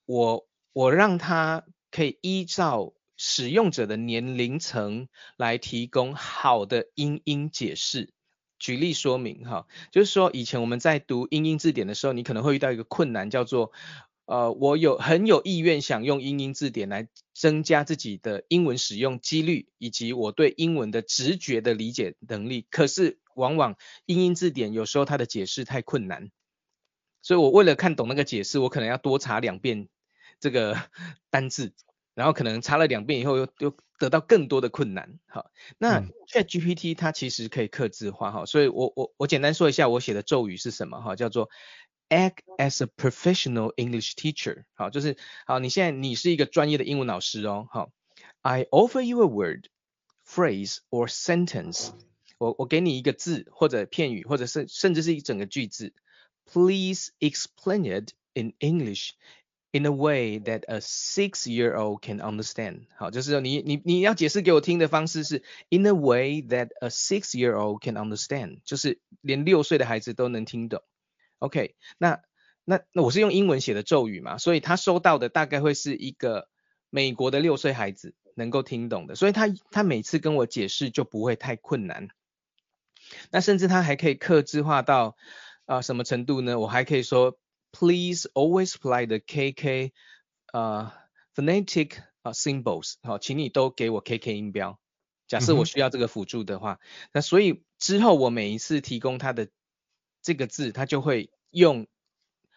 我我让它可以依照。使用者的年龄层来提供好的英英解释。举例说明哈，就是说以前我们在读英英字典的时候，你可能会遇到一个困难，叫做呃，我有很有意愿想用英英字典来增加自己的英文使用几率，以及我对英文的直觉的理解能力。可是往往英英字典有时候它的解释太困难，所以我为了看懂那个解释，我可能要多查两遍这个单字。然后可能查了两遍以后又又得到更多的困难，好，那 ChatGPT 它其实可以客制化哈，所以我我我简单说一下我写的咒语是什么哈，叫做 Act as a professional English teacher，好，就是好，你现在你是一个专业的英文老师哦，好，I offer you a word, phrase or sentence，我我给你一个字或者片语或者是甚至是一整个句子，Please explain it in English。In a way that a six-year-old can understand。好，就是你你你要解释给我听的方式是 in a way that a six-year-old can understand，就是连六岁的孩子都能听懂。OK，那那那我是用英文写的咒语嘛，所以他收到的大概会是一个美国的六岁孩子能够听懂的，所以他他每次跟我解释就不会太困难。那甚至他还可以克制化到啊、什么程度呢？我还可以说。Please always apply the KK 呃、uh, phonetic 啊、uh, symbols 好，请你都给我 KK 音标。假设我需要这个辅助的话，嗯、那所以之后我每一次提供它的这个字，它就会用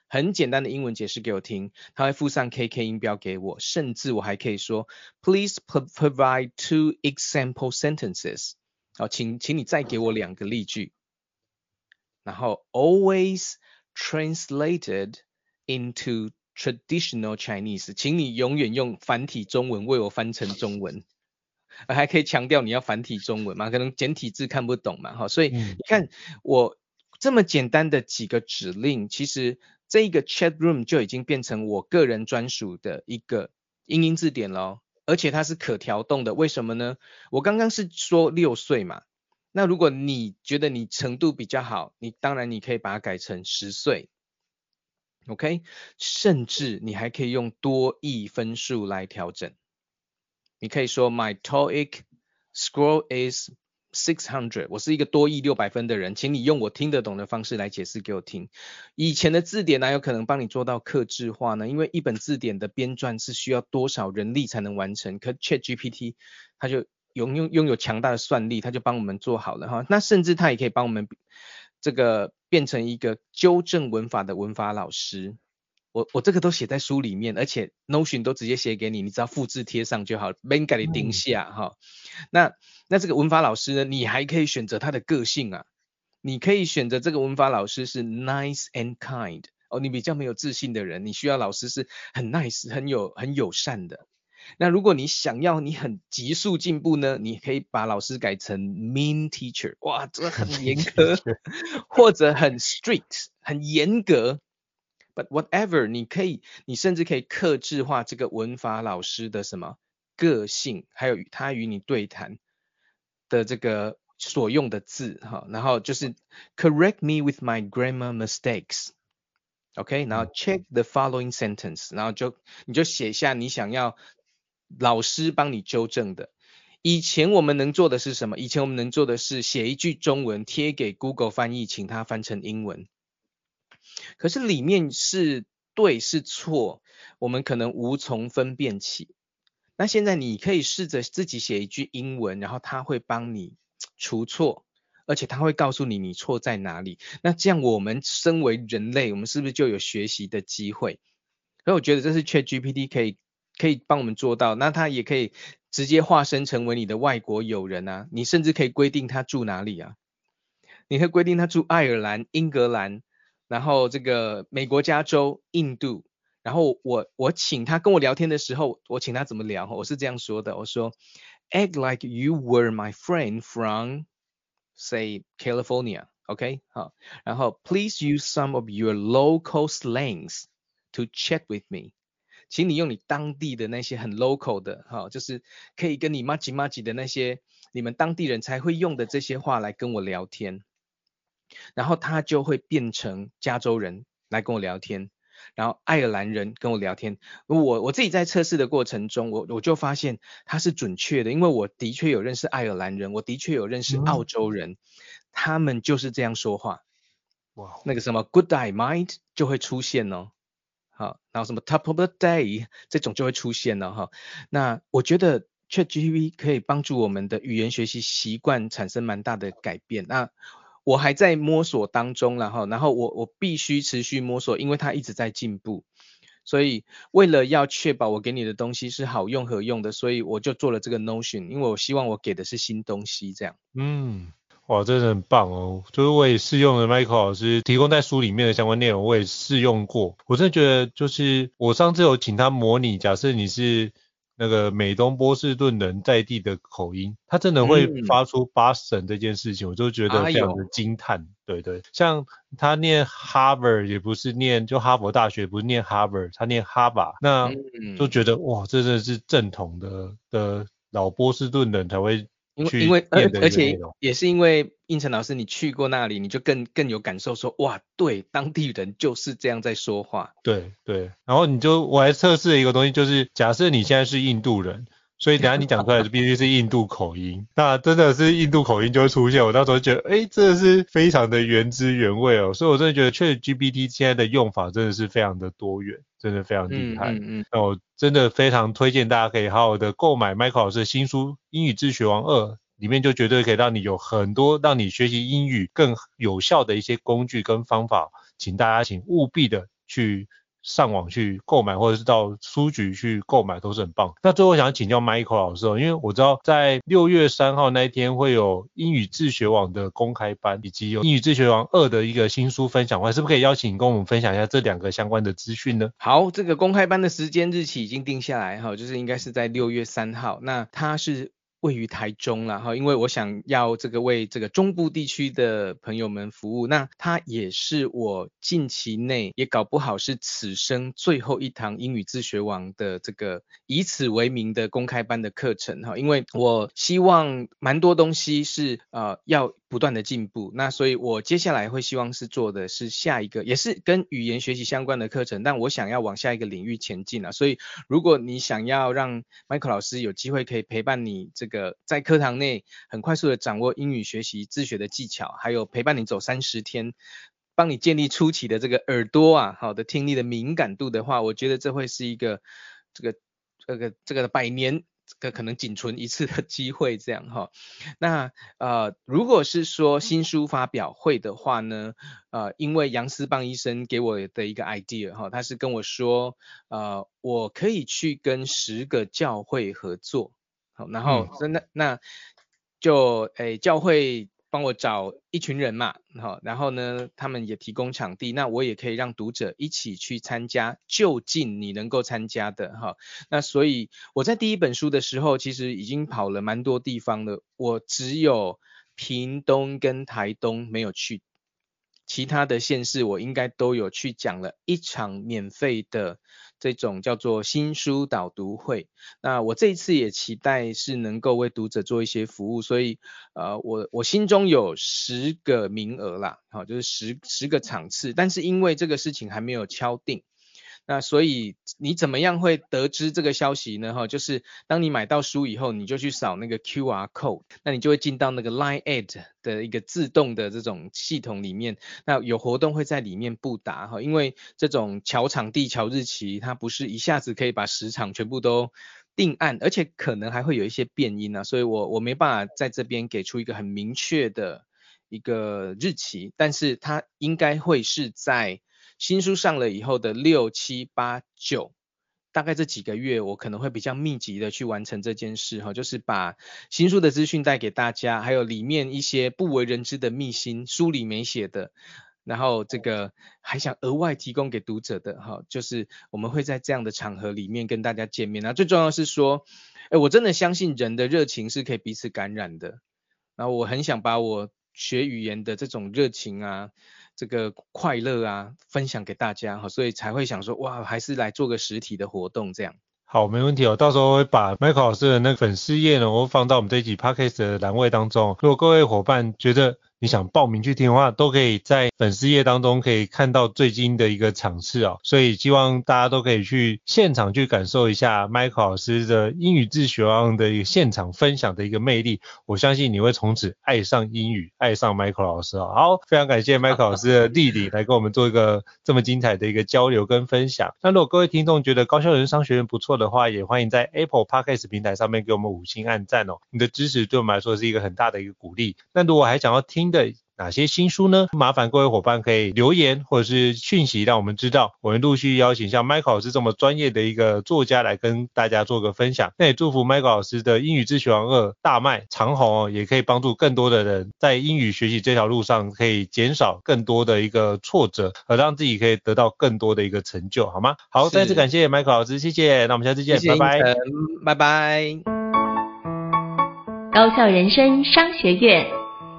很简单的英文解释给我听，它会附上 KK 音标给我，甚至我还可以说 Please provide two example sentences 好，请请你再给我两个例句，然后 always Translated into traditional Chinese，请你永远用繁体中文为我翻成中文，还可以强调你要繁体中文嘛？可能简体字看不懂嘛，哈，所以你看我这么简单的几个指令，其实这一个 chat room 就已经变成我个人专属的一个英英字典了，而且它是可调动的，为什么呢？我刚刚是说六岁嘛。那如果你觉得你程度比较好，你当然你可以把它改成十岁，OK？甚至你还可以用多益分数来调整。你可以说 My TOEIC score is six hundred，我是一个多益六百分的人，请你用我听得懂的方式来解释给我听。以前的字典哪有可能帮你做到克制化呢？因为一本字典的编撰是需要多少人力才能完成，可 ChatGPT 它就。拥拥拥有强大的算力，他就帮我们做好了哈。那甚至他也可以帮我们这个变成一个纠正文法的文法老师。我我这个都写在书里面，而且 Notion 都直接写给你，你只要复制贴上就好，没给你定下哈。那那这个文法老师呢，你还可以选择他的个性啊。你可以选择这个文法老师是 nice and kind 哦，你比较没有自信的人，你需要老师是很 nice、很有很友善的。那如果你想要你很急速进步呢，你可以把老师改成 mean teacher，哇，这很严 格，或者很 strict，很严格。But whatever，你可以，你甚至可以克制化这个文法老师的什么个性，还有他与你对谈的这个所用的字哈，然后就是 correct me with my grammar mistakes。OK，然后 check the following sentence，然后就你就写下你想要老师帮你纠正的。以前我们能做的是什么？以前我们能做的是写一句中文贴给 Google 翻译，请他翻成英文。可是里面是对是错，我们可能无从分辨起。那现在你可以试着自己写一句英文，然后他会帮你除错。而且他会告诉你你错在哪里。那这样我们身为人类，我们是不是就有学习的机会？所以我觉得这是 ChatGPT 可以可以帮我们做到。那它也可以直接化身成为你的外国友人啊。你甚至可以规定他住哪里啊？你可以规定他住爱尔兰、英格兰，然后这个美国加州、印度。然后我我请他跟我聊天的时候，我请他怎么聊？我是这样说的：我说，Act like you were my friend from。Say California，OK，好，然后 Please use some of your local slangs to chat with me。请你用你当地的那些很 local 的，哈，就是可以跟你麻吉麻吉的那些你们当地人才会用的这些话来跟我聊天。然后他就会变成加州人来跟我聊天。然后爱尔兰人跟我聊天，我我自己在测试的过程中，我我就发现他是准确的，因为我的确有认识爱尔兰人，我的确有认识澳洲人，嗯、他们就是这样说话。哇，那个什么 Good day, mate 就会出现哦，好，然后什么 Top of the day 这种就会出现了哈。那我觉得 ChatGPT 可以帮助我们的语言学习习惯产生蛮大的改变。那我还在摸索当中，然后，然后我我必须持续摸索，因为它一直在进步，所以为了要确保我给你的东西是好用和用的，所以我就做了这个 Notion，因为我希望我给的是新东西，这样。嗯，哇，真的很棒哦！就是我也试用了 Michael 老师提供在书里面的相关内容，我也试用过，我真的觉得就是我上次有请他模拟，假设你是。那个美东波士顿人在地的口音，他真的会发出 Boston 这件事情，嗯、我就觉得非常的惊叹。哎、对对，像他念 Harvard 也不是念就哈佛大学，不是念 Harvard，他念 Harvard，那就觉得哇，这真的是正统的的老波士顿人才会。因为因为而而且也是因为应成老师你去过那里，你就更更有感受说，说哇，对，当地人就是这样在说话。对对，然后你就我还测试了一个东西，就是假设你现在是印度人。所以等下你讲出来的必须是印度口音，那真的是印度口音就会出现。我到时候觉得，哎、欸，真的是非常的原汁原味哦。所以我真的觉得，ChatGPT 现在的用法真的是非常的多元，真的非常厉害。嗯嗯，嗯。那我真的非常推荐大家可以好好的购买 Michael 老师的新书《英语自学王二》，里面就绝对可以让你有很多让你学习英语更有效的一些工具跟方法，请大家请务必的去。上网去购买，或者是到书局去购买，都是很棒。那最后想请教 Michael 老师哦，因为我知道在六月三号那一天会有英语自学网的公开班，以及有英语自学网二的一个新书分享会，是不是可以邀请你跟我们分享一下这两个相关的资讯呢？好，这个公开班的时间日期已经定下来哈，就是应该是在六月三号。那它是。位于台中了，哈，因为我想要这个为这个中部地区的朋友们服务，那它也是我近期内也搞不好是此生最后一堂英语自学网的这个以此为名的公开班的课程哈，因为我希望蛮多东西是呃要不断的进步，那所以我接下来会希望是做的是下一个也是跟语言学习相关的课程，但我想要往下一个领域前进啊，所以如果你想要让 Michael 老师有机会可以陪伴你这个。在课堂内很快速的掌握英语学习自学的技巧，还有陪伴你走三十天，帮你建立初期的这个耳朵啊，好的听力的敏感度的话，我觉得这会是一个这个这个这个百年这个可能仅存一次的机会，这样哈。那呃，如果是说新书发表会的话呢，呃，因为杨思邦医生给我的一个 idea 哈，他是跟我说，呃，我可以去跟十个教会合作。好，然后真的那就诶教会帮我找一群人嘛，好，然后呢，他们也提供场地，那我也可以让读者一起去参加，就近你能够参加的哈。那所以我在第一本书的时候，其实已经跑了蛮多地方了，我只有屏东跟台东没有去。其他的县市我应该都有去讲了一场免费的这种叫做新书导读会。那我这一次也期待是能够为读者做一些服务，所以呃我我心中有十个名额啦，好，就是十十个场次，但是因为这个事情还没有敲定。那所以你怎么样会得知这个消息呢？哈，就是当你买到书以后，你就去扫那个 QR code，那你就会进到那个 Line Ad 的一个自动的这种系统里面。那有活动会在里面布达哈，因为这种乔场地、乔日期，它不是一下子可以把十场全部都定案，而且可能还会有一些变因啊，所以我我没办法在这边给出一个很明确的一个日期，但是它应该会是在。新书上了以后的六七八九，大概这几个月，我可能会比较密集的去完成这件事哈，就是把新书的资讯带给大家，还有里面一些不为人知的秘辛，书里没写的，然后这个还想额外提供给读者的哈，就是我们会在这样的场合里面跟大家见面。那最重要是说，诶，我真的相信人的热情是可以彼此感染的，然后我很想把我学语言的这种热情啊。这个快乐啊，分享给大家哈，所以才会想说，哇，还是来做个实体的活动这样。好，没问题哦，到时候会把 Michael 老师的那个粉丝页呢，我会放到我们这一集 Podcast 的栏位当中。如果各位伙伴觉得，你想报名去听的话，都可以在粉丝页当中可以看到最近的一个场次哦，所以希望大家都可以去现场去感受一下 Michael 老师的英语自学王的一个现场分享的一个魅力。我相信你会从此爱上英语，爱上 Michael 老师哦。好，非常感谢 Michael 老师的莅临来跟我们做一个这么精彩的一个交流跟分享。那如果各位听众觉得高校人商学院不错的话，也欢迎在 Apple Podcast 平台上面给我们五星按赞哦。你的支持对我们来说是一个很大的一个鼓励。那如果还想要听的，哪些新书呢？麻烦各位伙伴可以留言或者是讯息，让我们知道。我们陆续邀请像 Michael 老师这么专业的一个作家来跟大家做个分享。那也祝福 Michael 老师的英语自学王二大卖长虹哦，也可以帮助更多的人在英语学习这条路上可以减少更多的一个挫折，而让自己可以得到更多的一个成就，好吗？好，再次感谢 Michael 老师，谢谢。那我们下次见，谢谢拜拜，拜拜。高校人生商学院。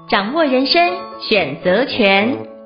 掌握人生选择权。